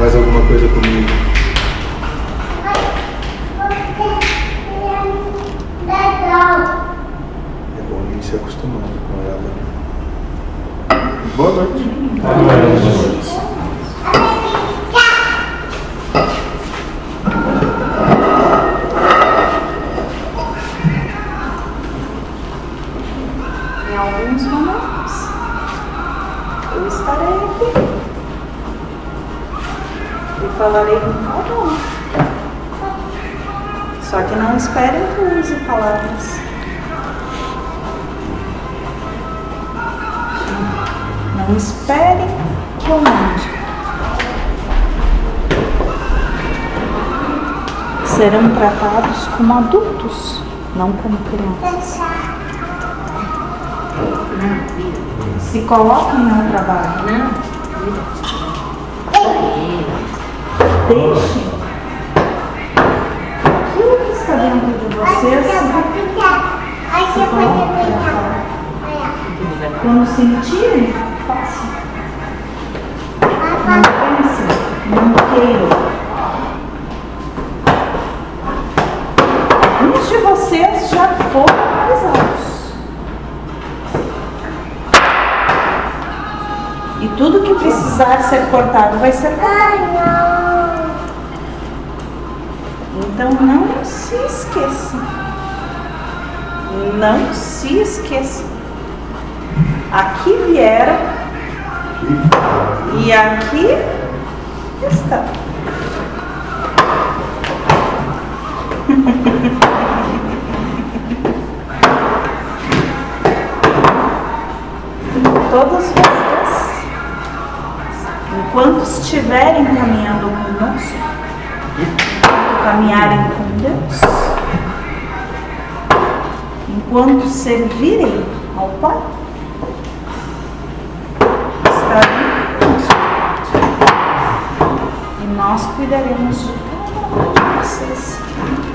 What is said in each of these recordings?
Mais alguma coisa comigo? É bom a gente se acostumar com ela. Boa noite. Boa noite. Em alguns momentos, eu estarei aqui e falarei com um. Só que não esperem que eu use palavras. Não esperem que eu mande. Serão tratados como adultos, não como crianças. Se coloquem no trabalho. Não, Deixem aquilo que está dentro de vocês. Quando sentirem, façam. Não pensem, não queiram. Alguns de vocês já foram avisados. E tudo que precisar ser cortado vai ser cortado. Então não se esqueçam. Não se esqueçam. Aqui vieram e aqui estão. Todos vocês, enquanto estiverem caminhando conosco, caminharem com Deus, enquanto servirem ao Pai, estarão conosco. E nós cuidaremos de cada um de vocês,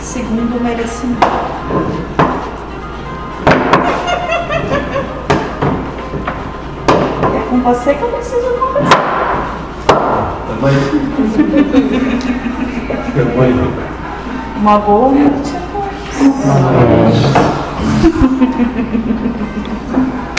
segundo o merecimento. É com você que eu preciso conversar. Mãe. Mãe. Могу.